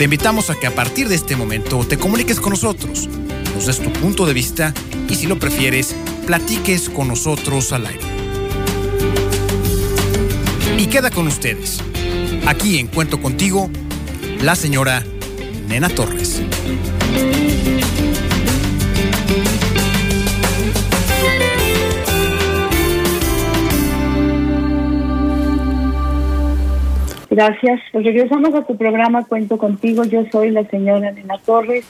Te invitamos a que a partir de este momento te comuniques con nosotros, nos des tu punto de vista y si lo prefieres, platiques con nosotros al aire. Y queda con ustedes, aquí en Cuento Contigo, la señora Nena Torres. Gracias. Pues regresamos a tu programa Cuento contigo. Yo soy la señora Nena Torres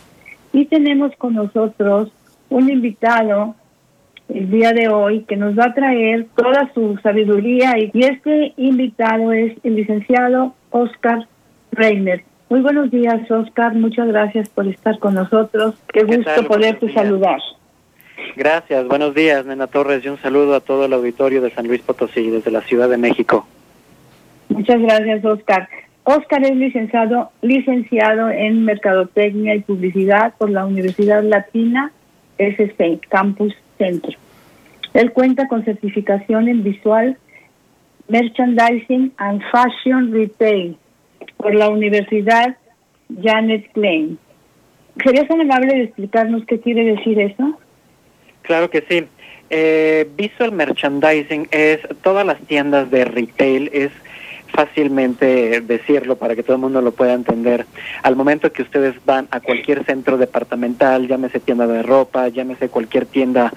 y tenemos con nosotros un invitado el día de hoy que nos va a traer toda su sabiduría y este invitado es el licenciado Oscar Reiner. Muy buenos días, Oscar. Muchas gracias por estar con nosotros. Qué, gusto poderte saludar. Gracias, buenos días, Nena Torres, y un saludo a todo el auditorio de San Luis Potosí, desde la Ciudad de México. Muchas gracias, Oscar. Oscar es licenciado, licenciado en Mercadotecnia y Publicidad por la Universidad Latina SC, Campus Centro. Él cuenta con certificación en Visual Merchandising and Fashion Retail por la Universidad Janet Klein. ¿Serías tan amable de explicarnos qué quiere decir eso? Claro que sí. Eh, visual Merchandising es todas las tiendas de retail, es fácilmente decirlo para que todo el mundo lo pueda entender. Al momento que ustedes van a cualquier centro departamental, llámese tienda de ropa, llámese cualquier tienda,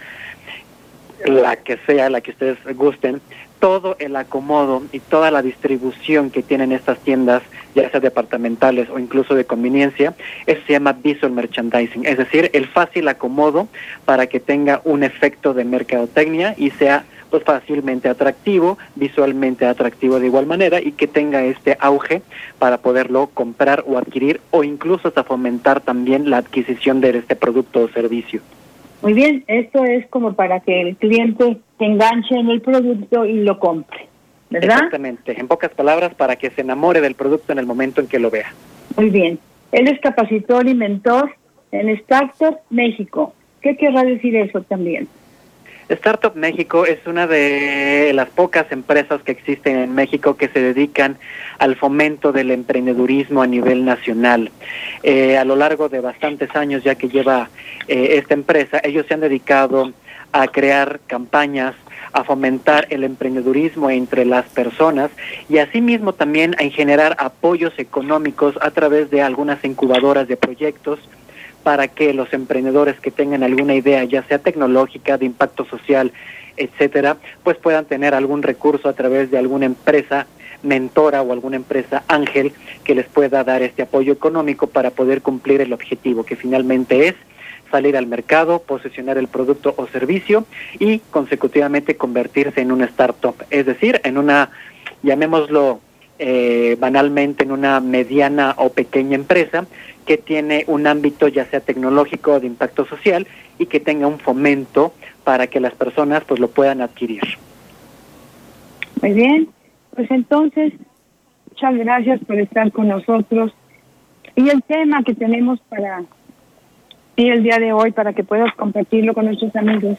la que sea, la que ustedes gusten, todo el acomodo y toda la distribución que tienen estas tiendas, ya sea departamentales o incluso de conveniencia, eso se llama visual merchandising, es decir, el fácil acomodo para que tenga un efecto de mercadotecnia y sea pues fácilmente atractivo, visualmente atractivo de igual manera y que tenga este auge para poderlo comprar o adquirir o incluso hasta fomentar también la adquisición de este producto o servicio. Muy bien, esto es como para que el cliente se enganche en el producto y lo compre, ¿verdad? Exactamente, en pocas palabras, para que se enamore del producto en el momento en que lo vea. Muy bien, él es capacitor y mentor en Startup México. ¿Qué querrá decir eso también? Startup México es una de las pocas empresas que existen en México que se dedican al fomento del emprendedurismo a nivel nacional. Eh, a lo largo de bastantes años ya que lleva eh, esta empresa, ellos se han dedicado a crear campañas a fomentar el emprendedurismo entre las personas y asimismo también a generar apoyos económicos a través de algunas incubadoras de proyectos para que los emprendedores que tengan alguna idea, ya sea tecnológica, de impacto social, etcétera, pues puedan tener algún recurso a través de alguna empresa mentora o alguna empresa ángel que les pueda dar este apoyo económico para poder cumplir el objetivo que finalmente es salir al mercado, posicionar el producto o servicio y consecutivamente convertirse en una startup, es decir, en una, llamémoslo eh, banalmente, en una mediana o pequeña empresa que tiene un ámbito ya sea tecnológico o de impacto social y que tenga un fomento para que las personas pues lo puedan adquirir. Muy bien, pues entonces muchas gracias por estar con nosotros y el tema que tenemos para ti el día de hoy para que puedas compartirlo con nuestros amigos.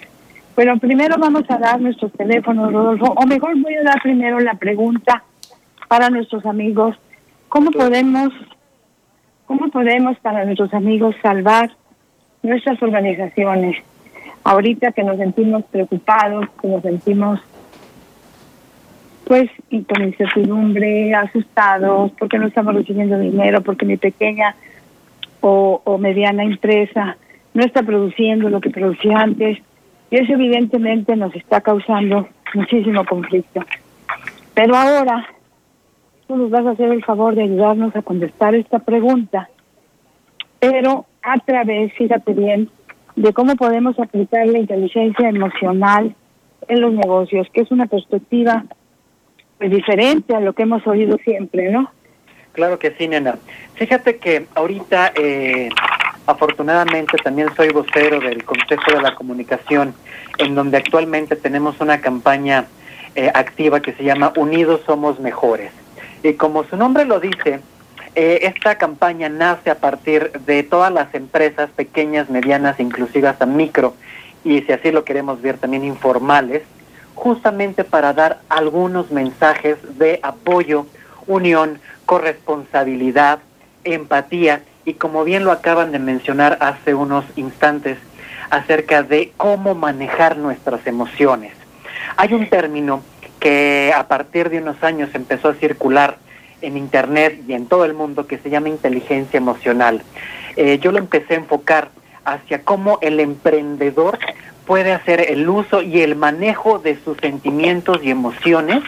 Bueno, primero vamos a dar nuestros teléfonos, Rodolfo, o mejor voy a dar primero la pregunta para nuestros amigos. ¿Cómo podemos ¿Cómo podemos para nuestros amigos salvar nuestras organizaciones? Ahorita que nos sentimos preocupados, que nos sentimos pues y con incertidumbre, asustados, porque no estamos recibiendo dinero, porque mi pequeña o, o mediana empresa no está produciendo lo que producía antes, y eso evidentemente nos está causando muchísimo conflicto. Pero ahora nos vas a hacer el favor de ayudarnos a contestar esta pregunta, pero a través, fíjate bien, de cómo podemos aplicar la inteligencia emocional en los negocios, que es una perspectiva pues, diferente a lo que hemos oído siempre, ¿no? Claro que sí, nena. Fíjate que ahorita eh, Afortunadamente también soy vocero del Consejo de la Comunicación, en donde actualmente tenemos una campaña eh, activa que se llama Unidos Somos Mejores. Y como su nombre lo dice, eh, esta campaña nace a partir de todas las empresas pequeñas, medianas, inclusive hasta micro, y si así lo queremos ver también informales, justamente para dar algunos mensajes de apoyo, unión, corresponsabilidad, empatía y como bien lo acaban de mencionar hace unos instantes, acerca de cómo manejar nuestras emociones. Hay un término que a partir de unos años empezó a circular en Internet y en todo el mundo que se llama inteligencia emocional. Eh, yo lo empecé a enfocar hacia cómo el emprendedor puede hacer el uso y el manejo de sus sentimientos y emociones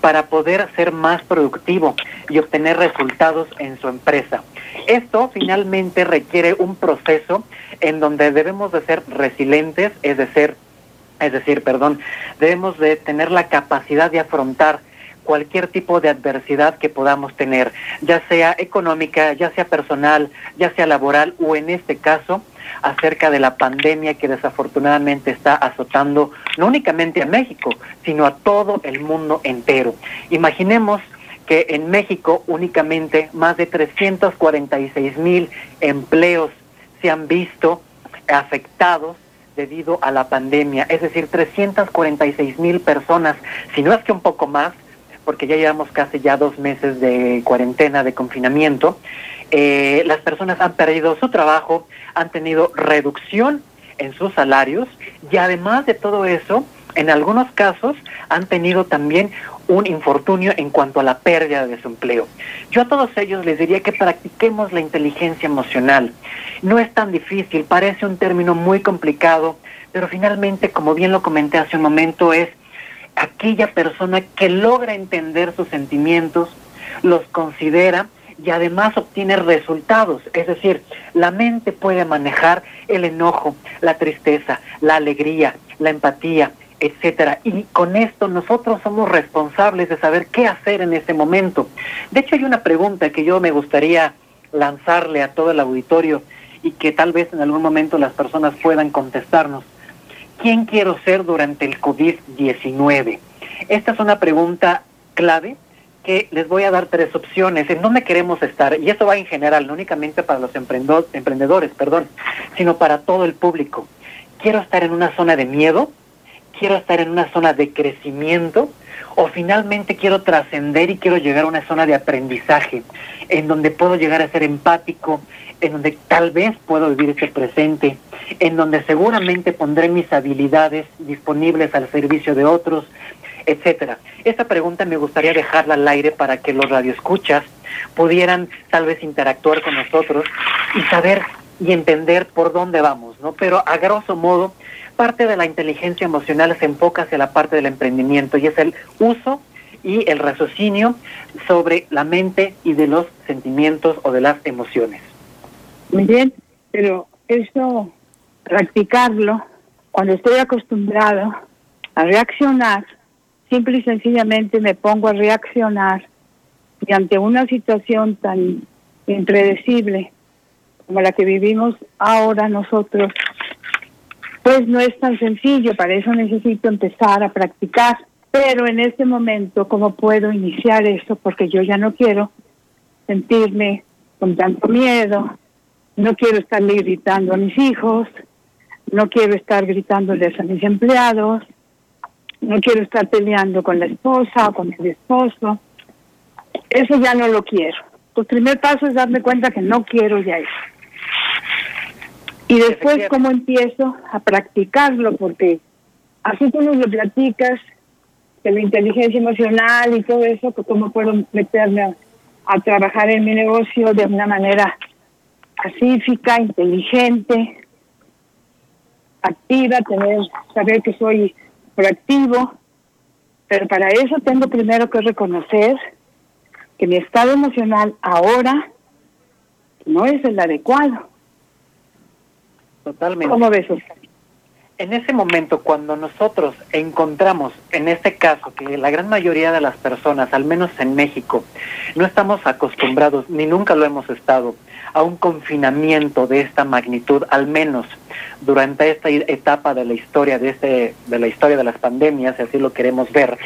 para poder ser más productivo y obtener resultados en su empresa. Esto finalmente requiere un proceso en donde debemos de ser resilientes, es decir, es decir, perdón, debemos de tener la capacidad de afrontar cualquier tipo de adversidad que podamos tener, ya sea económica, ya sea personal, ya sea laboral o en este caso acerca de la pandemia que desafortunadamente está azotando no únicamente a México, sino a todo el mundo entero. Imaginemos que en México únicamente más de 346 mil empleos se han visto afectados debido a la pandemia, es decir, 346 mil personas, si no es que un poco más, porque ya llevamos casi ya dos meses de cuarentena, de confinamiento, eh, las personas han perdido su trabajo, han tenido reducción en sus salarios y además de todo eso, en algunos casos han tenido también un infortunio en cuanto a la pérdida de su empleo. Yo a todos ellos les diría que practiquemos la inteligencia emocional. No es tan difícil, parece un término muy complicado, pero finalmente, como bien lo comenté hace un momento, es aquella persona que logra entender sus sentimientos, los considera y además obtiene resultados. Es decir, la mente puede manejar el enojo, la tristeza, la alegría, la empatía, etcétera. Y con esto nosotros somos responsables de saber qué hacer en ese momento. De hecho, hay una pregunta que yo me gustaría lanzarle a todo el auditorio y que tal vez en algún momento las personas puedan contestarnos. ¿Quién quiero ser durante el COVID-19? Esta es una pregunta clave que les voy a dar tres opciones en dónde queremos estar, y eso va en general, no únicamente para los emprendedores, perdón, sino para todo el público. Quiero estar en una zona de miedo, quiero estar en una zona de crecimiento, o finalmente quiero trascender y quiero llegar a una zona de aprendizaje, en donde puedo llegar a ser empático, en donde tal vez puedo vivir ese presente, en donde seguramente pondré mis habilidades disponibles al servicio de otros, etcétera. Esta pregunta me gustaría dejarla al aire para que los radioescuchas pudieran tal vez interactuar con nosotros y saber y entender por dónde vamos, ¿no? Pero a grosso modo, parte de la inteligencia emocional se enfoca hacia la parte del emprendimiento y es el uso y el raciocinio sobre la mente y de los sentimientos o de las emociones. Muy bien, pero eso, practicarlo, cuando estoy acostumbrado a reaccionar, simple y sencillamente me pongo a reaccionar y ante una situación tan impredecible como la que vivimos ahora nosotros, pues no es tan sencillo, para eso necesito empezar a practicar. Pero en este momento, ¿cómo puedo iniciar eso? Porque yo ya no quiero sentirme con tanto miedo, no quiero estarle gritando a mis hijos, no quiero estar gritándoles a mis empleados, no quiero estar peleando con la esposa o con el esposo. Eso ya no lo quiero. El primer paso es darme cuenta que no quiero ya eso. Y después, ¿cómo empiezo a practicarlo? Porque así como lo platicas, de la inteligencia emocional y todo eso, pues, ¿cómo puedo meterme a trabajar en mi negocio de una manera pacífica, inteligente, activa, tener, saber que soy proactivo, pero para eso tengo primero que reconocer que mi estado emocional ahora no es el adecuado. Totalmente. ¿Cómo ves, en ese momento, cuando nosotros encontramos, en este caso, que la gran mayoría de las personas, al menos en México, no estamos acostumbrados, ni nunca lo hemos estado, a un confinamiento de esta magnitud, al menos durante esta etapa de la historia de este, de la historia de las pandemias, si así lo queremos ver,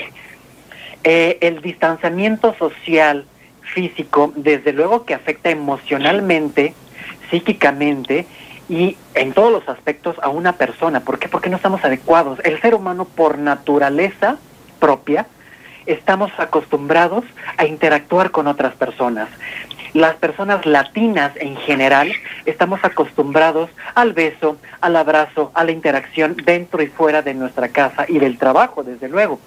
eh, el distanciamiento social, físico, desde luego que afecta emocionalmente, psíquicamente y en todos los aspectos a una persona. ¿Por qué? Porque no estamos adecuados. El ser humano por naturaleza propia estamos acostumbrados a interactuar con otras personas. Las personas latinas en general estamos acostumbrados al beso, al abrazo, a la interacción dentro y fuera de nuestra casa y del trabajo, desde luego.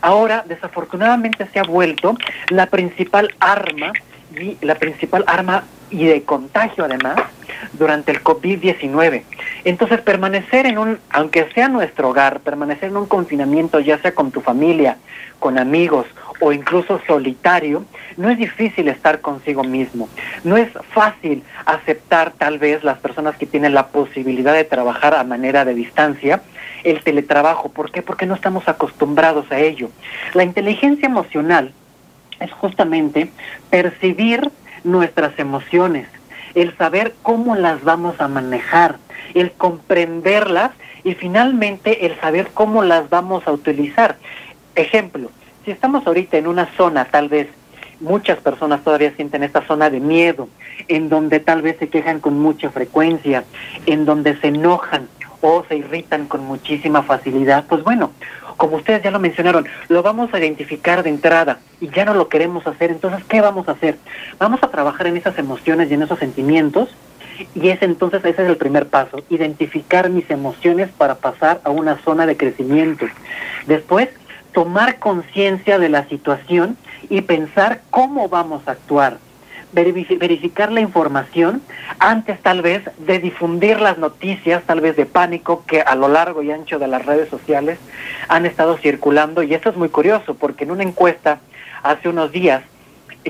Ahora, desafortunadamente, se ha vuelto la principal arma y la principal arma y de contagio además durante el COVID-19. Entonces, permanecer en un, aunque sea nuestro hogar, permanecer en un confinamiento, ya sea con tu familia, con amigos o incluso solitario, no es difícil estar consigo mismo. No es fácil aceptar tal vez las personas que tienen la posibilidad de trabajar a manera de distancia, el teletrabajo. ¿Por qué? Porque no estamos acostumbrados a ello. La inteligencia emocional es justamente percibir nuestras emociones, el saber cómo las vamos a manejar, el comprenderlas y finalmente el saber cómo las vamos a utilizar. Ejemplo, si estamos ahorita en una zona, tal vez muchas personas todavía sienten esta zona de miedo, en donde tal vez se quejan con mucha frecuencia, en donde se enojan o se irritan con muchísima facilidad, pues bueno, como ustedes ya lo mencionaron, lo vamos a identificar de entrada y ya no lo queremos hacer, entonces, ¿qué vamos a hacer? Vamos a trabajar en esas emociones y en esos sentimientos y es entonces, ese es el primer paso, identificar mis emociones para pasar a una zona de crecimiento. Después, tomar conciencia de la situación y pensar cómo vamos a actuar verificar la información antes tal vez de difundir las noticias, tal vez de pánico que a lo largo y ancho de las redes sociales han estado circulando. Y esto es muy curioso porque en una encuesta hace unos días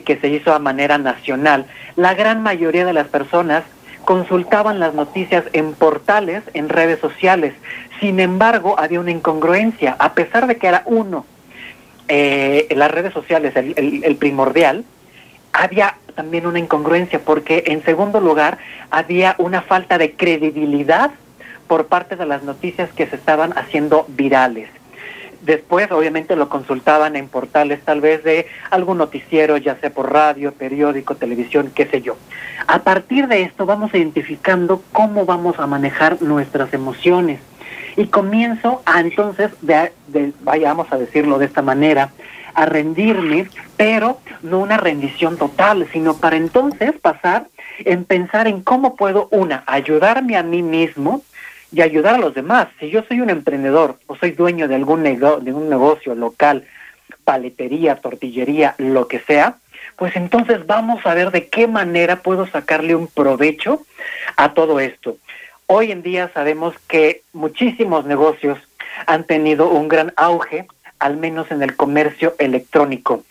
que se hizo a manera nacional, la gran mayoría de las personas consultaban las noticias en portales, en redes sociales. Sin embargo, había una incongruencia. A pesar de que era uno, eh, las redes sociales, el, el primordial, había también una incongruencia porque en segundo lugar había una falta de credibilidad por parte de las noticias que se estaban haciendo virales. Después, obviamente, lo consultaban en portales tal vez de algún noticiero, ya sea por radio, periódico, televisión, qué sé yo. A partir de esto vamos identificando cómo vamos a manejar nuestras emociones. Y comienzo a entonces, de, vayamos a decirlo de esta manera, a rendirme, pero no una rendición total, sino para entonces pasar en pensar en cómo puedo, una, ayudarme a mí mismo y ayudar a los demás. Si yo soy un emprendedor o soy dueño de algún de un negocio local, paletería, tortillería, lo que sea, pues entonces vamos a ver de qué manera puedo sacarle un provecho a todo esto. Hoy en día sabemos que muchísimos negocios han tenido un gran auge al menos en el comercio electrónico.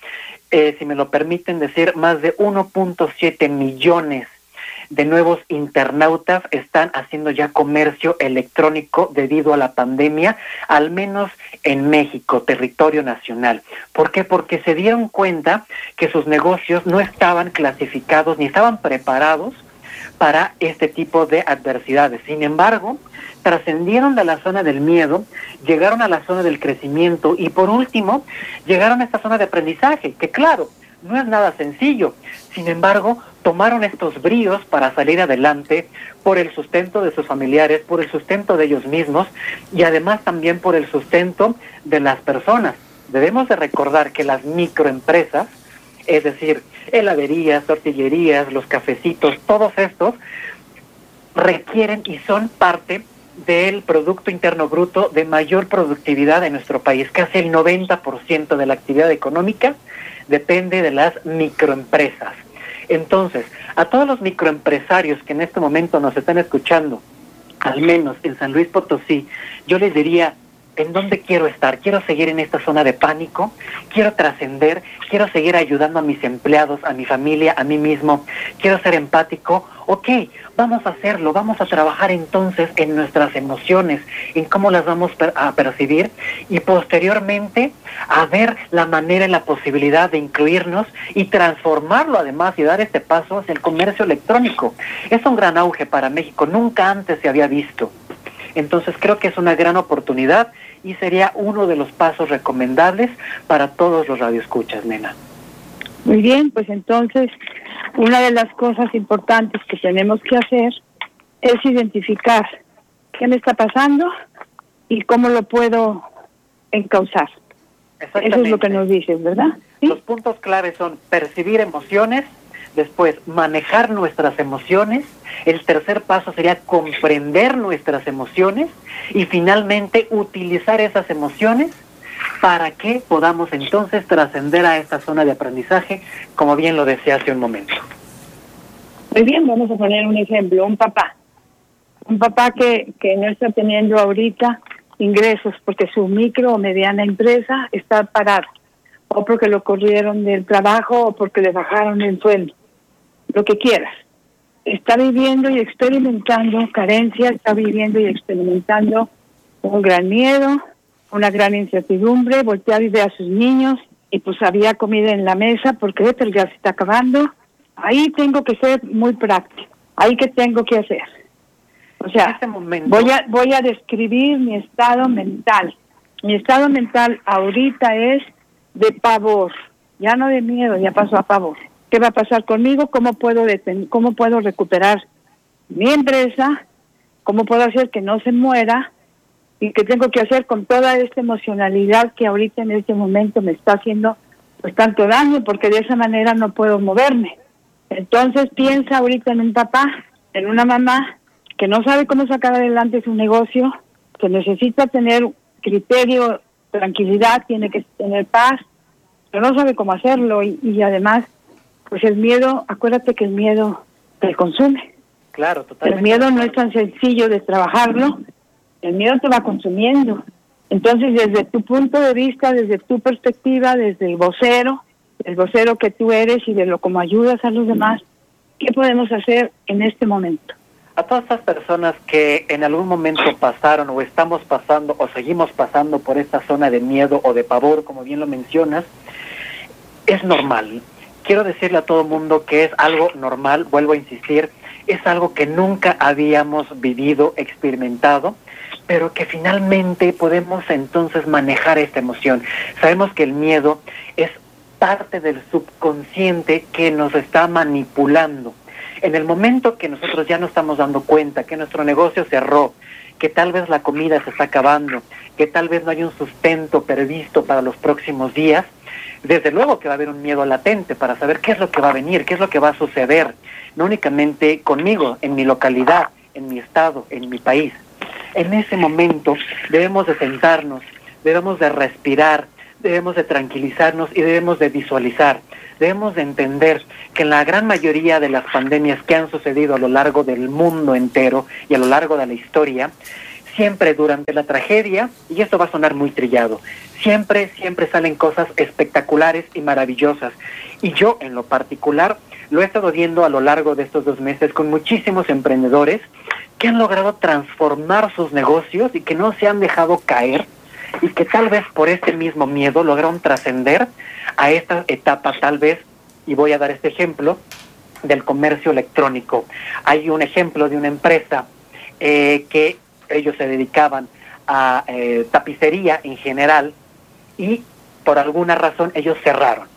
Eh, si me lo permiten decir, más de 1.7 millones de nuevos internautas están haciendo ya comercio electrónico debido a la pandemia, al menos en México, territorio nacional. ¿Por qué? Porque se dieron cuenta que sus negocios no estaban clasificados ni estaban preparados para este tipo de adversidades. Sin embargo, trascendieron de la zona del miedo, llegaron a la zona del crecimiento y por último llegaron a esta zona de aprendizaje, que claro, no es nada sencillo. Sin embargo, tomaron estos bríos para salir adelante por el sustento de sus familiares, por el sustento de ellos mismos y además también por el sustento de las personas. Debemos de recordar que las microempresas, es decir, heladerías, tortillerías, los cafecitos, todos estos requieren y son parte del Producto Interno Bruto de mayor productividad en nuestro país. Casi el 90% de la actividad económica depende de las microempresas. Entonces, a todos los microempresarios que en este momento nos están escuchando, al menos en San Luis Potosí, yo les diría, ¿En dónde quiero estar? ¿Quiero seguir en esta zona de pánico? ¿Quiero trascender? ¿Quiero seguir ayudando a mis empleados, a mi familia, a mí mismo? ¿Quiero ser empático? Ok, vamos a hacerlo, vamos a trabajar entonces en nuestras emociones, en cómo las vamos a percibir y posteriormente a ver la manera y la posibilidad de incluirnos y transformarlo además y dar este paso hacia el comercio electrónico. Es un gran auge para México, nunca antes se había visto. Entonces creo que es una gran oportunidad y sería uno de los pasos recomendables para todos los radioescuchas, nena. Muy bien, pues entonces una de las cosas importantes que tenemos que hacer es identificar qué me está pasando y cómo lo puedo encauzar. Eso es lo que nos dices, ¿verdad? Los puntos claves son percibir emociones, después manejar nuestras emociones, el tercer paso sería comprender nuestras emociones y finalmente utilizar esas emociones para que podamos entonces trascender a esta zona de aprendizaje, como bien lo decía hace un momento. Muy bien, vamos a poner un ejemplo, un papá. Un papá que, que no está teniendo ahorita ingresos porque su micro o mediana empresa está parada, o porque lo corrieron del trabajo o porque le bajaron el sueldo, lo que quieras está viviendo y experimentando carencia, está viviendo y experimentando un gran miedo, una gran incertidumbre, voltea y ve a sus niños y pues había comida en la mesa porque pero ya se está acabando. Ahí tengo que ser muy práctico. Ahí que tengo que hacer. O sea, este voy a voy a describir mi estado mental. Mi estado mental ahorita es de pavor, ya no de miedo, ya pasó a pavor qué va a pasar conmigo, cómo puedo cómo puedo recuperar mi empresa, cómo puedo hacer que no se muera y qué tengo que hacer con toda esta emocionalidad que ahorita en este momento me está haciendo pues tanto daño porque de esa manera no puedo moverme. Entonces piensa ahorita en un papá, en una mamá que no sabe cómo sacar adelante su negocio, que necesita tener criterio, tranquilidad, tiene que tener paz, pero no sabe cómo hacerlo y, y además pues el miedo, acuérdate que el miedo te consume. Claro, totalmente. El miedo no es tan sencillo de trabajarlo, el miedo te va consumiendo. Entonces, desde tu punto de vista, desde tu perspectiva, desde el vocero, el vocero que tú eres y de lo como ayudas a los demás, ¿qué podemos hacer en este momento? A todas estas personas que en algún momento pasaron o estamos pasando o seguimos pasando por esta zona de miedo o de pavor, como bien lo mencionas, es normal quiero decirle a todo mundo que es algo normal, vuelvo a insistir, es algo que nunca habíamos vivido, experimentado, pero que finalmente podemos entonces manejar esta emoción. Sabemos que el miedo es parte del subconsciente que nos está manipulando. En el momento que nosotros ya nos estamos dando cuenta que nuestro negocio cerró, que tal vez la comida se está acabando, que tal vez no hay un sustento previsto para los próximos días, desde luego que va a haber un miedo latente para saber qué es lo que va a venir, qué es lo que va a suceder, no únicamente conmigo, en mi localidad, en mi estado, en mi país. En ese momento debemos de sentarnos, debemos de respirar, debemos de tranquilizarnos y debemos de visualizar. Debemos de entender que en la gran mayoría de las pandemias que han sucedido a lo largo del mundo entero y a lo largo de la historia, siempre durante la tragedia, y esto va a sonar muy trillado, siempre, siempre salen cosas espectaculares y maravillosas. Y yo, en lo particular, lo he estado viendo a lo largo de estos dos meses con muchísimos emprendedores que han logrado transformar sus negocios y que no se han dejado caer y que tal vez por este mismo miedo lograron trascender a esta etapa tal vez, y voy a dar este ejemplo, del comercio electrónico. Hay un ejemplo de una empresa eh, que ellos se dedicaban a eh, tapicería en general y por alguna razón ellos cerraron.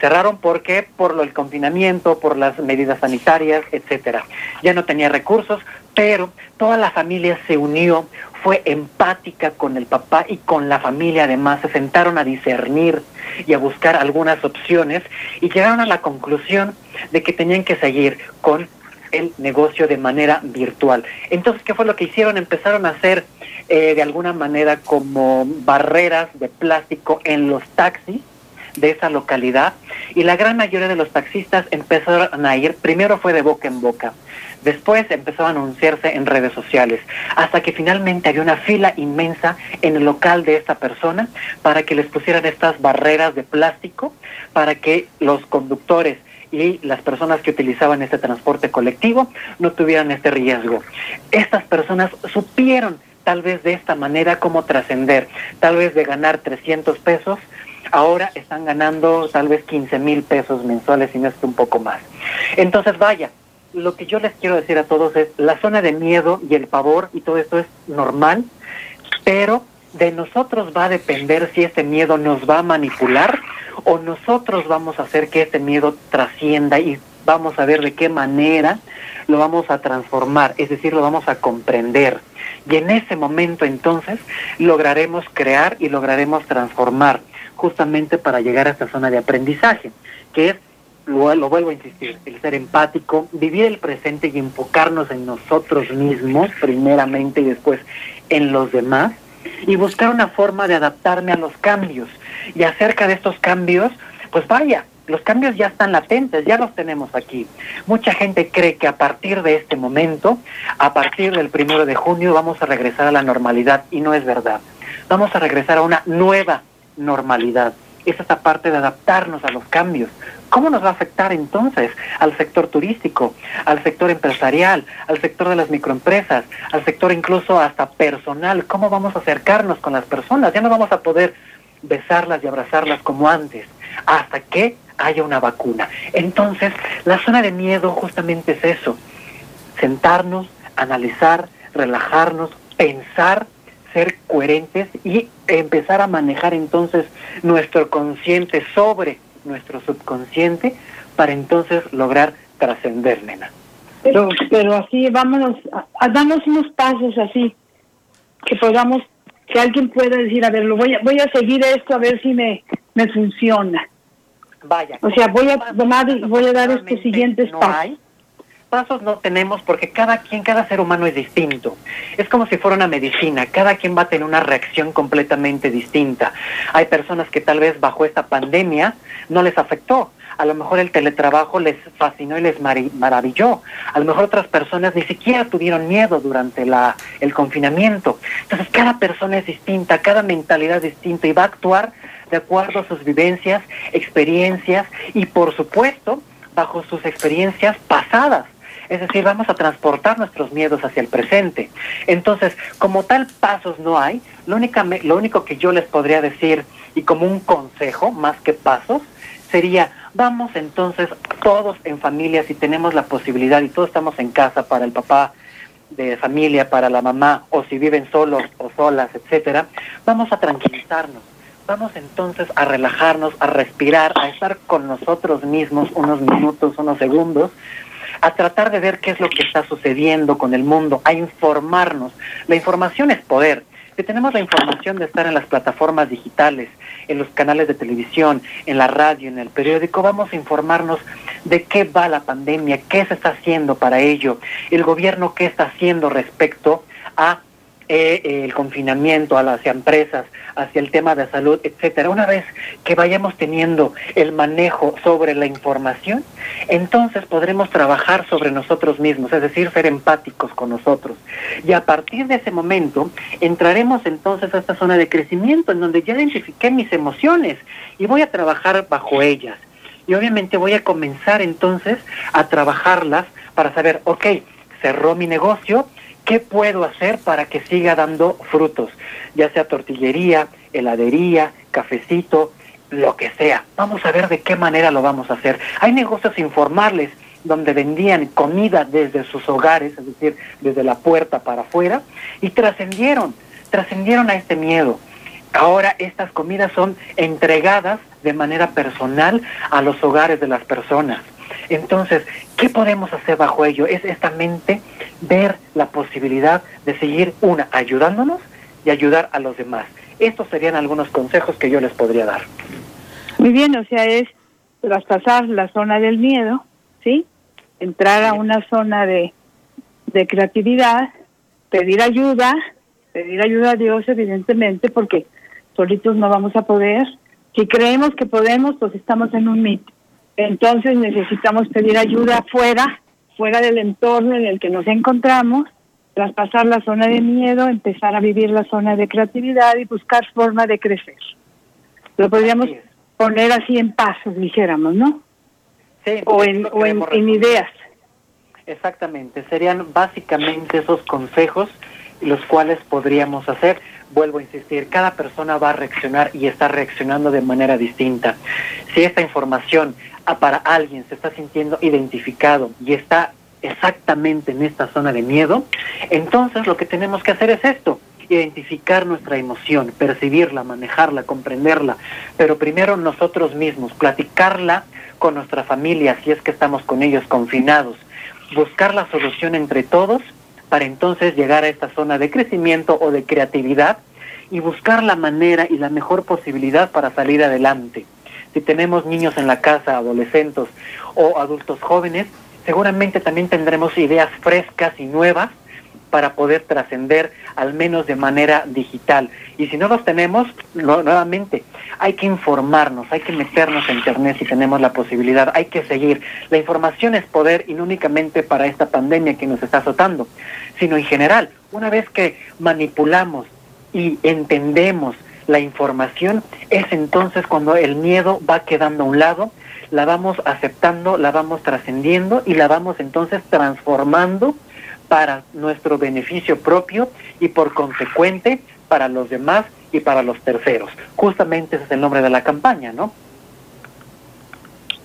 Cerraron porque por el confinamiento, por las medidas sanitarias, etcétera. Ya no tenía recursos, pero toda la familia se unió, fue empática con el papá y con la familia además, se sentaron a discernir y a buscar algunas opciones y llegaron a la conclusión de que tenían que seguir con el negocio de manera virtual. Entonces, ¿qué fue lo que hicieron? Empezaron a hacer eh, de alguna manera como barreras de plástico en los taxis, de esa localidad y la gran mayoría de los taxistas empezaron a ir, primero fue de boca en boca, después empezó a anunciarse en redes sociales, hasta que finalmente había una fila inmensa en el local de esta persona para que les pusieran estas barreras de plástico para que los conductores y las personas que utilizaban este transporte colectivo no tuvieran este riesgo. Estas personas supieron tal vez de esta manera cómo trascender, tal vez de ganar 300 pesos, ahora están ganando tal vez 15 mil pesos mensuales y no es un poco más. Entonces, vaya, lo que yo les quiero decir a todos es, la zona de miedo y el pavor y todo esto es normal, pero de nosotros va a depender si este miedo nos va a manipular o nosotros vamos a hacer que este miedo trascienda y vamos a ver de qué manera lo vamos a transformar, es decir, lo vamos a comprender. Y en ese momento entonces lograremos crear y lograremos transformar justamente para llegar a esta zona de aprendizaje, que es, lo, lo vuelvo a insistir, el ser empático, vivir el presente y enfocarnos en nosotros mismos primeramente y después en los demás y buscar una forma de adaptarme a los cambios. Y acerca de estos cambios, pues vaya, los cambios ya están latentes, ya los tenemos aquí. Mucha gente cree que a partir de este momento, a partir del primero de junio, vamos a regresar a la normalidad y no es verdad. Vamos a regresar a una nueva normalidad. Es esta parte de adaptarnos a los cambios. ¿Cómo nos va a afectar entonces al sector turístico, al sector empresarial, al sector de las microempresas, al sector incluso hasta personal? ¿Cómo vamos a acercarnos con las personas? Ya no vamos a poder besarlas y abrazarlas como antes, hasta que haya una vacuna. Entonces, la zona de miedo justamente es eso, sentarnos, analizar, relajarnos, pensar, ser coherentes y empezar a manejar entonces nuestro consciente sobre nuestro subconsciente para entonces lograr trascender, nena. Pero, pero así, vámonos, damos unos pasos así, que podamos, que alguien pueda decir, a ver, lo voy a, voy a seguir esto a ver si me, me funciona. Vaya. O sea, voy a tomar, voy a dar estos siguientes no pasos. hay. Pasos no tenemos porque cada quien, cada ser humano es distinto. Es como si fuera una medicina. Cada quien va a tener una reacción completamente distinta. Hay personas que tal vez bajo esta pandemia no les afectó. A lo mejor el teletrabajo les fascinó y les maravilló. A lo mejor otras personas ni siquiera tuvieron miedo durante la, el confinamiento. Entonces cada persona es distinta, cada mentalidad es distinta y va a actuar de acuerdo a sus vivencias, experiencias y por supuesto bajo sus experiencias pasadas. Es decir, vamos a transportar nuestros miedos hacia el presente. Entonces, como tal pasos no hay, lo, única, lo único que yo les podría decir, y como un consejo, más que pasos, sería, vamos entonces todos en familia, si tenemos la posibilidad y todos estamos en casa para el papá de familia, para la mamá, o si viven solos o solas, etcétera, vamos a tranquilizarnos. Vamos entonces a relajarnos, a respirar, a estar con nosotros mismos unos minutos, unos segundos, a tratar de ver qué es lo que está sucediendo con el mundo, a informarnos. La información es poder. Si tenemos la información de estar en las plataformas digitales, en los canales de televisión, en la radio, en el periódico, vamos a informarnos de qué va la pandemia, qué se está haciendo para ello, el gobierno qué está haciendo respecto a eh, el confinamiento, a las empresas, hacia el tema de salud, etcétera. Una vez que vayamos teniendo el manejo sobre la información, entonces podremos trabajar sobre nosotros mismos, es decir, ser empáticos con nosotros. Y a partir de ese momento entraremos entonces a esta zona de crecimiento en donde ya identifiqué mis emociones y voy a trabajar bajo ellas. Y obviamente voy a comenzar entonces a trabajarlas para saber, ok, cerró mi negocio, ¿qué puedo hacer para que siga dando frutos? Ya sea tortillería, heladería, cafecito, lo que sea. Vamos a ver de qué manera lo vamos a hacer. Hay negocios informales donde vendían comida desde sus hogares, es decir, desde la puerta para afuera, y trascendieron, trascendieron a este miedo. Ahora estas comidas son entregadas de manera personal a los hogares de las personas. Entonces, ¿qué podemos hacer bajo ello? Es esta mente ver la posibilidad de seguir, una, ayudándonos y ayudar a los demás. Estos serían algunos consejos que yo les podría dar. Muy bien, o sea, es traspasar la zona del miedo, ¿sí? Entrar a una zona de, de creatividad, pedir ayuda, pedir ayuda a Dios, evidentemente, porque solitos no vamos a poder, Si creemos que podemos, pues estamos en un mito. Entonces necesitamos pedir ayuda fuera, fuera del entorno en el que nos encontramos, traspasar la zona de miedo, empezar a vivir la zona de creatividad y buscar forma de crecer. Lo podríamos poner así en pasos, dijéramos, ¿no? Sí, o en, o en ideas. Exactamente, serían básicamente esos consejos los cuales podríamos hacer. Vuelvo a insistir, cada persona va a reaccionar y está reaccionando de manera distinta. Si esta información para alguien se está sintiendo identificado y está exactamente en esta zona de miedo, entonces lo que tenemos que hacer es esto, identificar nuestra emoción, percibirla, manejarla, comprenderla, pero primero nosotros mismos, platicarla con nuestra familia si es que estamos con ellos confinados, buscar la solución entre todos para entonces llegar a esta zona de crecimiento o de creatividad y buscar la manera y la mejor posibilidad para salir adelante. Si tenemos niños en la casa, adolescentes o adultos jóvenes, seguramente también tendremos ideas frescas y nuevas para poder trascender al menos de manera digital. Y si no los tenemos, nuevamente, hay que informarnos, hay que meternos en Internet si tenemos la posibilidad, hay que seguir. La información es poder y no únicamente para esta pandemia que nos está azotando, sino en general. Una vez que manipulamos y entendemos la información, es entonces cuando el miedo va quedando a un lado, la vamos aceptando, la vamos trascendiendo y la vamos entonces transformando para nuestro beneficio propio y por consecuente para los demás y para los terceros. Justamente ese es el nombre de la campaña, ¿no?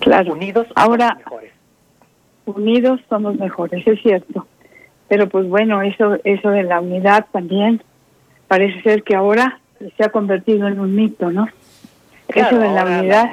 Claro. Unidos Ahora, somos mejores. Unidos somos mejores, es cierto. Pero pues bueno, eso, eso de la unidad también parece ser que ahora se ha convertido en un mito, ¿no? eso de la unidad.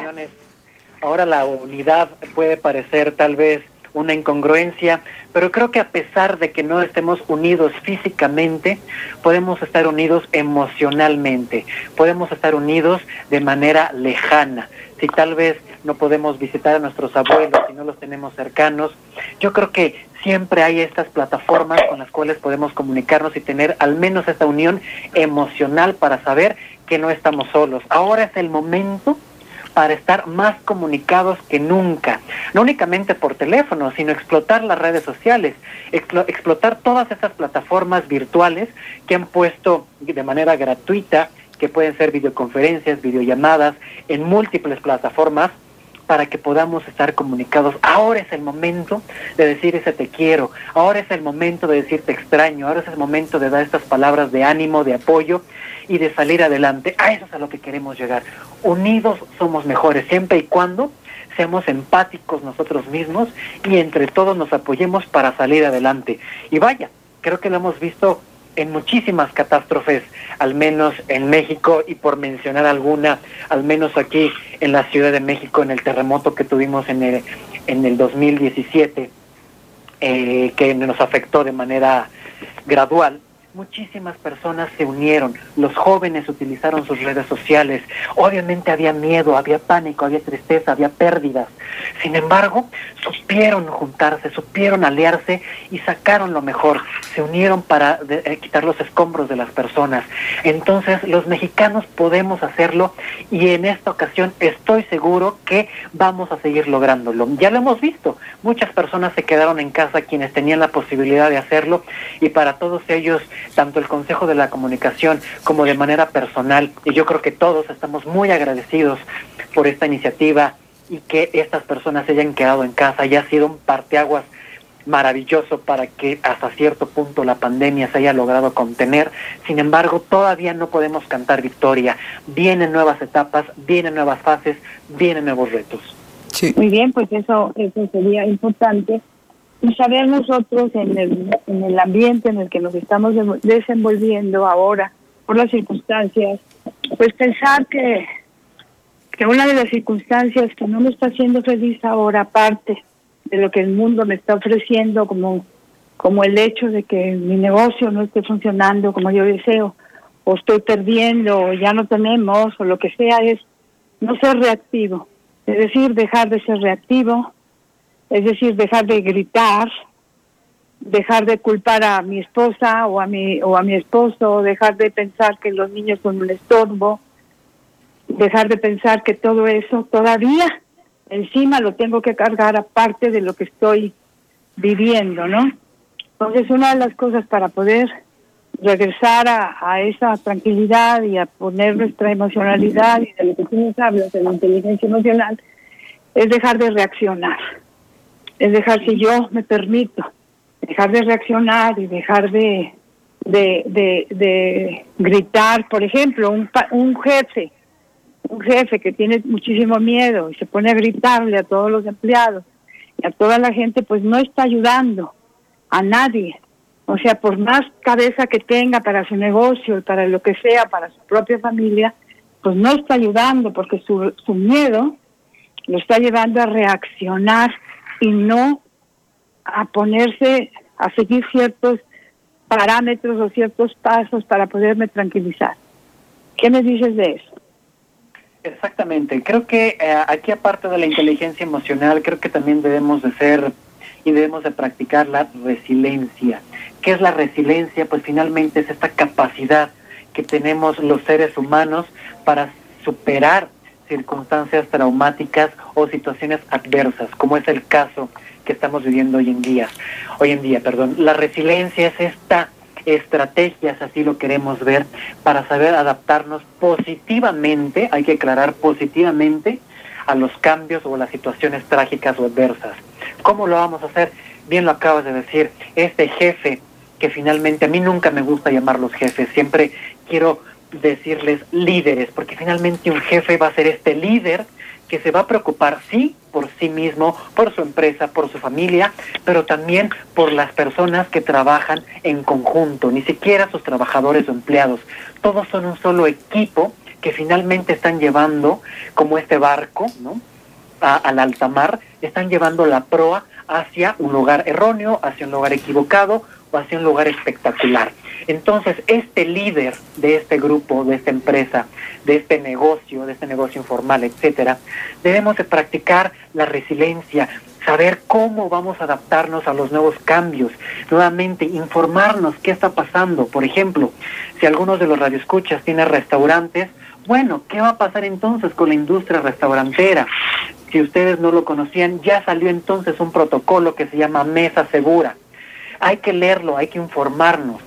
ahora la unidad puede parecer tal vez una incongruencia, pero creo que a pesar de que no estemos unidos físicamente, podemos estar unidos emocionalmente, podemos estar unidos de manera lejana. Si tal vez no podemos visitar a nuestros abuelos, si no los tenemos cercanos, yo creo que siempre hay estas plataformas con las cuales podemos comunicarnos y tener al menos esta unión emocional para saber que no estamos solos. Ahora es el momento para estar más comunicados que nunca, no únicamente por teléfono, sino explotar las redes sociales, explotar todas esas plataformas virtuales que han puesto de manera gratuita, que pueden ser videoconferencias, videollamadas, en múltiples plataformas, para que podamos estar comunicados. Ahora es el momento de decir ese te quiero, ahora es el momento de decir te extraño, ahora es el momento de dar estas palabras de ánimo, de apoyo y de salir adelante. A eso es a lo que queremos llegar. Unidos somos mejores, siempre y cuando seamos empáticos nosotros mismos y entre todos nos apoyemos para salir adelante. Y vaya, creo que lo hemos visto en muchísimas catástrofes, al menos en México y por mencionar alguna, al menos aquí en la Ciudad de México, en el terremoto que tuvimos en el, en el 2017, eh, que nos afectó de manera gradual muchísimas personas se unieron, los jóvenes utilizaron sus redes sociales, obviamente había miedo, había pánico, había tristeza, había pérdidas, sin embargo, supieron juntarse, supieron aliarse y sacaron lo mejor, se unieron para eh, quitar los escombros de las personas. Entonces, los mexicanos podemos hacerlo y en esta ocasión estoy seguro que vamos a seguir lográndolo. Ya lo hemos visto, muchas personas se quedaron en casa quienes tenían la posibilidad de hacerlo y para todos ellos tanto el Consejo de la Comunicación como de manera personal, y yo creo que todos estamos muy agradecidos por esta iniciativa y que estas personas se hayan quedado en casa y ha sido un parteaguas maravilloso para que hasta cierto punto la pandemia se haya logrado contener. Sin embargo, todavía no podemos cantar victoria. Vienen nuevas etapas, vienen nuevas fases, vienen nuevos retos. Muy bien, pues eso, eso sería importante saber nosotros en el, en el ambiente en el que nos estamos desenvolviendo ahora, por las circunstancias, pues pensar que, que una de las circunstancias que no me está haciendo feliz ahora, aparte de lo que el mundo me está ofreciendo, como, como el hecho de que mi negocio no esté funcionando como yo deseo, o estoy perdiendo, o ya no tenemos, o lo que sea, es no ser reactivo. Es decir, dejar de ser reactivo, es decir, dejar de gritar, dejar de culpar a mi esposa o a mi o a mi esposo, dejar de pensar que los niños son un estorbo dejar de pensar que todo eso todavía encima lo tengo que cargar aparte de lo que estoy viviendo, ¿no? Entonces, una de las cosas para poder regresar a, esa tranquilidad y a poner nuestra emocionalidad y de lo que tú nos hablas, de la inteligencia emocional, es dejar de reaccionar. Es dejar, si yo me permito, dejar de reaccionar y dejar de, de, de, gritar. Por ejemplo, un, un jefe, un jefe que tiene muchísimo miedo y se pone a gritarle a todos los empleados y a toda la gente, pues no está ayudando a nadie. O sea, por más cabeza que tenga para su negocio y para lo que sea, para su propia familia, pues no está ayudando porque su, su miedo lo está llevando a reaccionar y no a ponerse, a seguir ciertos parámetros o ciertos pasos para poderme tranquilizar. ¿Qué me dices de eso? Exactamente. Creo que eh, aquí aparte de la inteligencia emocional, creo que también debemos de ser y debemos de practicar la resiliencia. ¿Qué es la resiliencia? Pues finalmente es esta capacidad que tenemos los seres humanos para superar circunstancias traumáticas o situaciones adversas, como es el caso que estamos viviendo hoy en día. Hoy en día, perdón. La resiliencia es esta estrategia, así lo queremos ver, para saber adaptarnos positivamente, hay que aclarar positivamente, a los cambios o las situaciones trágicas o adversas. ¿Cómo lo vamos a hacer? Bien lo acabas de decir, este jefe que finalmente a mí nunca me gusta llamarlos jefes, siempre quiero decirles líderes, porque finalmente un jefe va a ser este líder que se va a preocupar, sí, por sí mismo, por su empresa, por su familia, pero también por las personas que trabajan en conjunto, ni siquiera sus trabajadores o empleados. Todos son un solo equipo que finalmente están llevando, como este barco, ¿no? al alta mar, están llevando la proa hacia un lugar erróneo, hacia un lugar equivocado o hacia un lugar espectacular. Entonces, este líder de este grupo, de esta empresa, de este negocio, de este negocio informal, etcétera, debemos de practicar la resiliencia, saber cómo vamos a adaptarnos a los nuevos cambios, nuevamente informarnos qué está pasando. Por ejemplo, si algunos de los radioescuchas tienen restaurantes, bueno, ¿qué va a pasar entonces con la industria restaurantera? Si ustedes no lo conocían, ya salió entonces un protocolo que se llama Mesa Segura. Hay que leerlo, hay que informarnos.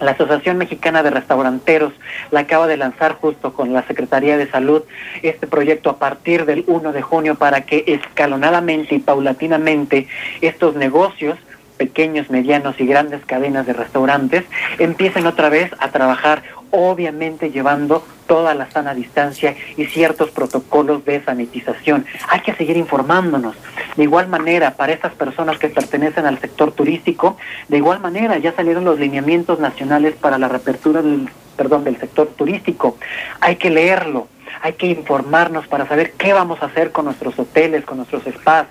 La Asociación Mexicana de Restauranteros la acaba de lanzar justo con la Secretaría de Salud este proyecto a partir del 1 de junio para que escalonadamente y paulatinamente estos negocios pequeños, medianos y grandes cadenas de restaurantes empiecen otra vez a trabajar obviamente llevando toda la sana distancia y ciertos protocolos de sanitización. Hay que seguir informándonos. De igual manera, para estas personas que pertenecen al sector turístico, de igual manera ya salieron los lineamientos nacionales para la reapertura del, perdón, del sector turístico. Hay que leerlo, hay que informarnos para saber qué vamos a hacer con nuestros hoteles, con nuestros spas,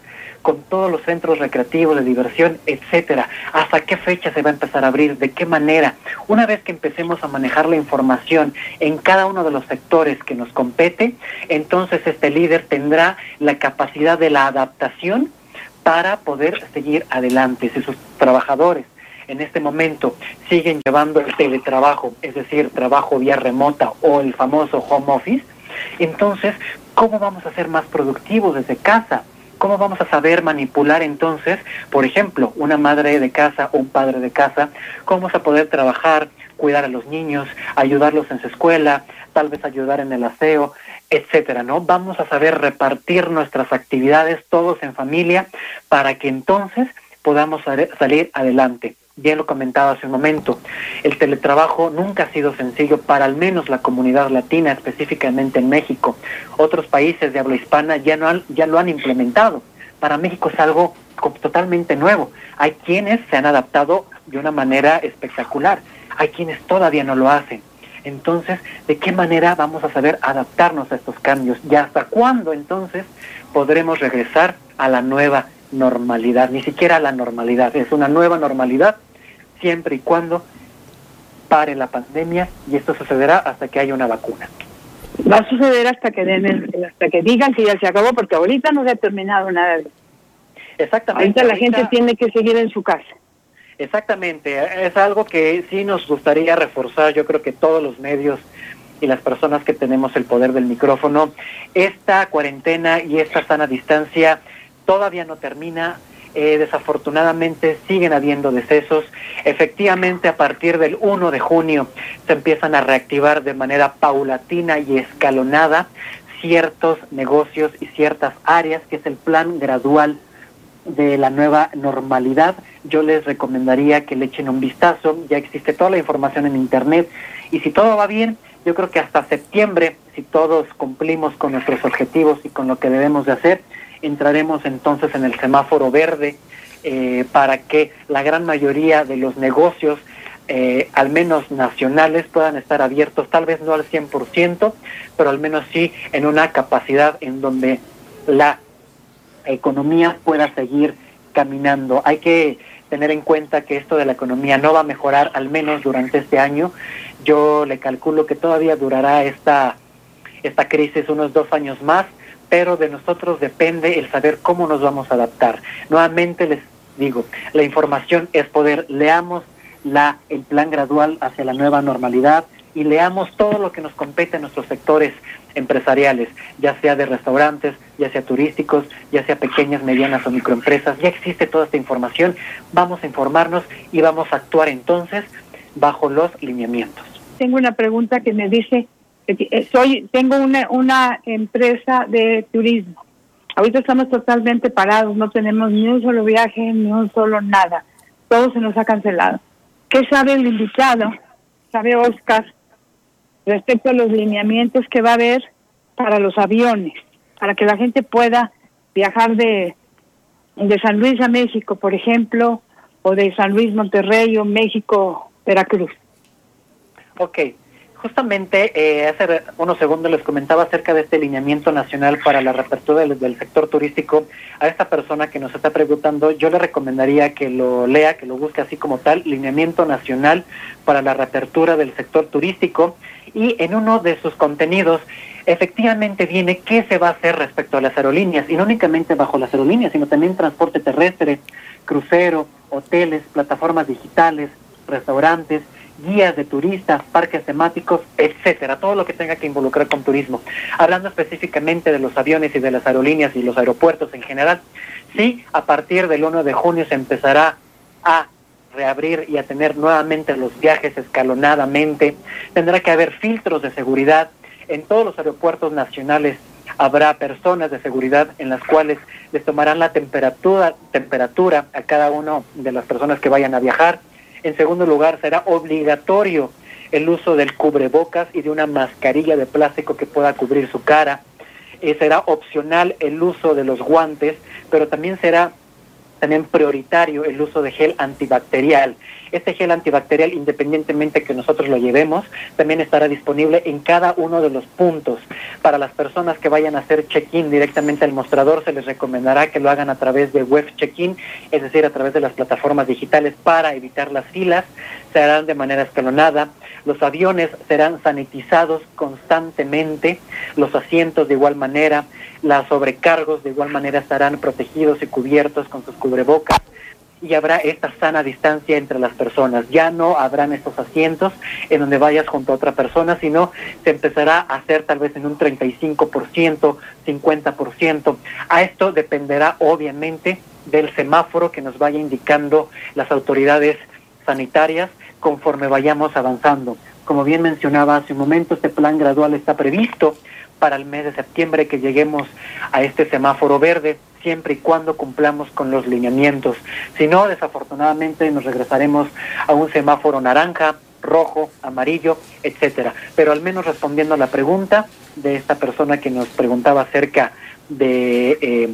con todos los centros recreativos de diversión, etcétera. ¿Hasta qué fecha se va a empezar a abrir? ¿De qué manera? Una vez que empecemos a manejar la información en cada uno de los sectores que nos compete, entonces este líder tendrá la capacidad de la adaptación para poder seguir adelante. Si sus trabajadores en este momento siguen llevando el teletrabajo, es decir, trabajo vía remota o el famoso home office, entonces, ¿cómo vamos a ser más productivos desde casa? ¿Cómo vamos a saber manipular entonces, por ejemplo, una madre de casa o un padre de casa? ¿Cómo vamos a poder trabajar, cuidar a los niños, ayudarlos en su escuela, tal vez ayudar en el aseo, etcétera, ¿no? Vamos a saber repartir nuestras actividades todos en familia para que entonces podamos salir adelante bien lo comentaba hace un momento, el teletrabajo nunca ha sido sencillo para al menos la comunidad latina, específicamente en México. Otros países de habla hispana ya, no han, ya lo han implementado. Para México es algo totalmente nuevo. Hay quienes se han adaptado de una manera espectacular, hay quienes todavía no lo hacen. Entonces, ¿de qué manera vamos a saber adaptarnos a estos cambios? ¿Y hasta cuándo entonces podremos regresar a la nueva normalidad? Ni siquiera a la normalidad, es una nueva normalidad siempre y cuando pare la pandemia y esto sucederá hasta que haya una vacuna. Va a suceder hasta que den hasta que digan que ya se acabó porque ahorita no se ha terminado nada. Exactamente. Ahorita la gente tiene que seguir en su casa. Exactamente, es algo que sí nos gustaría reforzar, yo creo que todos los medios y las personas que tenemos el poder del micrófono. Esta cuarentena y esta sana distancia todavía no termina. Eh, desafortunadamente siguen habiendo decesos. Efectivamente, a partir del 1 de junio se empiezan a reactivar de manera paulatina y escalonada ciertos negocios y ciertas áreas, que es el plan gradual de la nueva normalidad. Yo les recomendaría que le echen un vistazo, ya existe toda la información en Internet y si todo va bien, yo creo que hasta septiembre, si todos cumplimos con nuestros objetivos y con lo que debemos de hacer, entraremos entonces en el semáforo verde eh, para que la gran mayoría de los negocios, eh, al menos nacionales, puedan estar abiertos, tal vez no al 100%, pero al menos sí en una capacidad en donde la economía pueda seguir caminando. Hay que tener en cuenta que esto de la economía no va a mejorar al menos durante este año. Yo le calculo que todavía durará esta, esta crisis unos dos años más, pero de nosotros depende el saber cómo nos vamos a adaptar. Nuevamente les digo, la información es poder. Leamos la, el plan gradual hacia la nueva normalidad y leamos todo lo que nos compete en nuestros sectores empresariales, ya sea de restaurantes, ya sea turísticos, ya sea pequeñas, medianas o microempresas. Ya existe toda esta información. Vamos a informarnos y vamos a actuar entonces bajo los lineamientos. Tengo una pregunta que me dice, soy, tengo una, una empresa de turismo. Ahorita estamos totalmente parados, no tenemos ni un solo viaje, ni un solo nada. Todo se nos ha cancelado. ¿Qué sabe el invitado? ¿Sabe Oscar? respecto a los lineamientos que va a haber para los aviones, para que la gente pueda viajar de, de San Luis a México, por ejemplo, o de San Luis Monterrey o México Veracruz. Ok, justamente eh, hace unos segundos les comentaba acerca de este lineamiento nacional para la reapertura del, del, sector turístico. A esta persona que nos está preguntando, yo le recomendaría que lo lea, que lo busque así como tal, lineamiento nacional para la reapertura del sector turístico y en uno de sus contenidos efectivamente viene qué se va a hacer respecto a las aerolíneas, y no únicamente bajo las aerolíneas, sino también transporte terrestre, crucero, hoteles, plataformas digitales, restaurantes, guías de turistas, parques temáticos, etcétera, todo lo que tenga que involucrar con turismo. Hablando específicamente de los aviones y de las aerolíneas y los aeropuertos en general, sí, a partir del 1 de junio se empezará a reabrir y a tener nuevamente los viajes escalonadamente. Tendrá que haber filtros de seguridad. En todos los aeropuertos nacionales habrá personas de seguridad en las cuales les tomarán la temperatura, temperatura a cada uno de las personas que vayan a viajar. En segundo lugar, será obligatorio el uso del cubrebocas y de una mascarilla de plástico que pueda cubrir su cara. Eh, será opcional el uso de los guantes, pero también será también prioritario el uso de gel antibacterial. Este gel antibacterial, independientemente que nosotros lo llevemos, también estará disponible en cada uno de los puntos. Para las personas que vayan a hacer check-in directamente al mostrador, se les recomendará que lo hagan a través de web check-in, es decir, a través de las plataformas digitales para evitar las filas. Se harán de manera escalonada. Los aviones serán sanitizados constantemente, los asientos de igual manera, los sobrecargos de igual manera estarán protegidos y cubiertos con sus cubrebocas y habrá esta sana distancia entre las personas. Ya no habrán estos asientos en donde vayas junto a otra persona, sino se empezará a hacer tal vez en un 35%, 50%. A esto dependerá obviamente del semáforo que nos vaya indicando las autoridades sanitarias conforme vayamos avanzando. Como bien mencionaba hace un momento, este plan gradual está previsto para el mes de septiembre que lleguemos a este semáforo verde siempre y cuando cumplamos con los lineamientos. Si no, desafortunadamente nos regresaremos a un semáforo naranja, rojo, amarillo, etcétera. Pero al menos respondiendo a la pregunta de esta persona que nos preguntaba acerca de eh,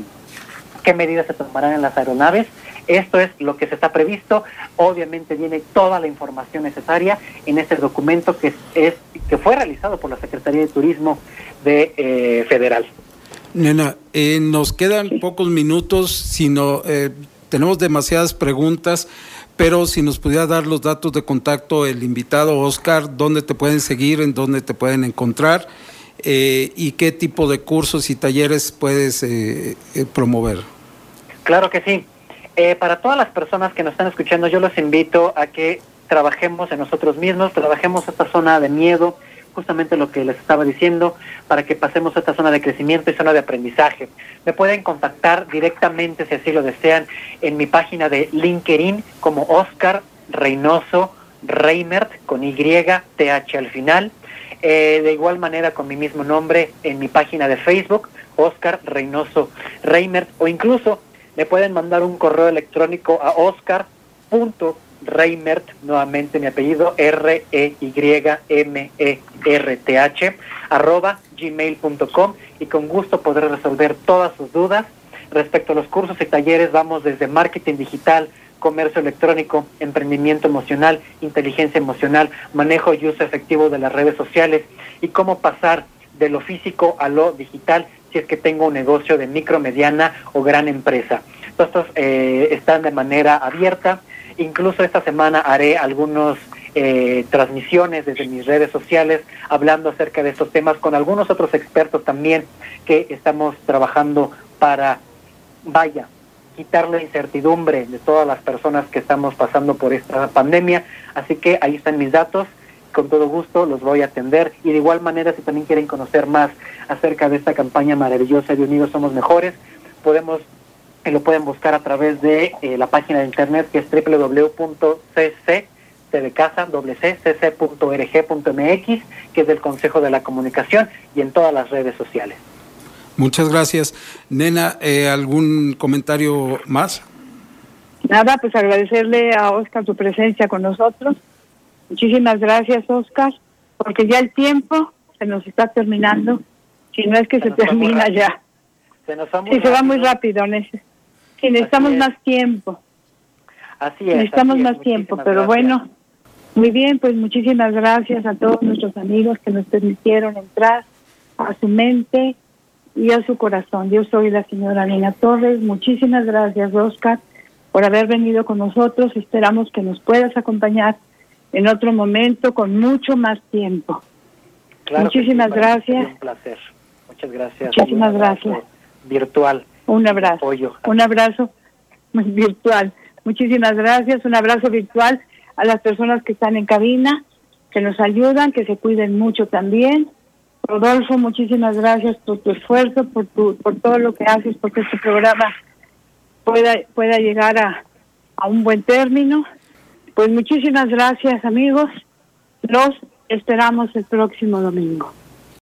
qué medidas se tomarán en las aeronaves, esto es lo que se está previsto. Obviamente viene toda la información necesaria en este documento que es que fue realizado por la Secretaría de Turismo de eh, Federal. Nena, eh, nos quedan pocos minutos, sino eh, tenemos demasiadas preguntas, pero si nos pudiera dar los datos de contacto el invitado Oscar, dónde te pueden seguir, en dónde te pueden encontrar eh, y qué tipo de cursos y talleres puedes promover. Claro que sí. Para todas las personas que nos están escuchando, yo los invito a que trabajemos en nosotros mismos, trabajemos esta zona de miedo, justamente lo que les estaba diciendo, para que pasemos a esta zona de crecimiento y zona de aprendizaje. Me pueden contactar directamente, si así lo desean, en mi página de LinkedIn como Oscar Reynoso Reimert con Y, TH al final. Eh, de igual manera con mi mismo nombre en mi página de Facebook, Oscar Reynoso Reimert, o incluso me pueden mandar un correo electrónico a oscar.com Reimert, nuevamente mi apellido, R-E-Y-M-E-R-T-H, arroba gmail.com y con gusto podré resolver todas sus dudas. Respecto a los cursos y talleres, vamos desde marketing digital, comercio electrónico, emprendimiento emocional, inteligencia emocional, manejo y uso efectivo de las redes sociales y cómo pasar de lo físico a lo digital si es que tengo un negocio de micro, mediana o gran empresa. Estos eh, están de manera abierta Incluso esta semana haré algunas eh, transmisiones desde mis redes sociales hablando acerca de estos temas con algunos otros expertos también que estamos trabajando para, vaya, quitar la incertidumbre de todas las personas que estamos pasando por esta pandemia. Así que ahí están mis datos. Con todo gusto los voy a atender. Y de igual manera, si también quieren conocer más acerca de esta campaña maravillosa de Unidos Somos Mejores, podemos lo pueden buscar a través de eh, la página de internet que es www.cc de casa, cc.org.mx, que es del Consejo de la Comunicación y en todas las redes sociales. Muchas gracias. Nena, eh, ¿algún comentario más? Nada, pues agradecerle a Oscar su presencia con nosotros. Muchísimas gracias, Oscar, porque ya el tiempo se nos está terminando, si no es que se, termina ya. Se nos va muy sí, se va muy rápido, necesitamos más tiempo. Así es. Necesitamos más tiempo, pero bueno, muy bien, pues muchísimas gracias a todos nuestros amigos que nos permitieron entrar a su mente y a su corazón. Yo soy la señora Nina Torres. Muchísimas gracias, Oscar, por haber venido con nosotros. Esperamos que nos puedas acompañar en otro momento con mucho más tiempo. Muchísimas gracias. Un placer. Muchas gracias. Muchísimas gracias. Virtual. Un abrazo. Un abrazo virtual. Muchísimas gracias. Un abrazo virtual a las personas que están en cabina, que nos ayudan, que se cuiden mucho también. Rodolfo, muchísimas gracias por tu esfuerzo, por, tu, por todo lo que haces, porque este programa pueda, pueda llegar a, a un buen término. Pues muchísimas gracias, amigos. Los esperamos el próximo domingo.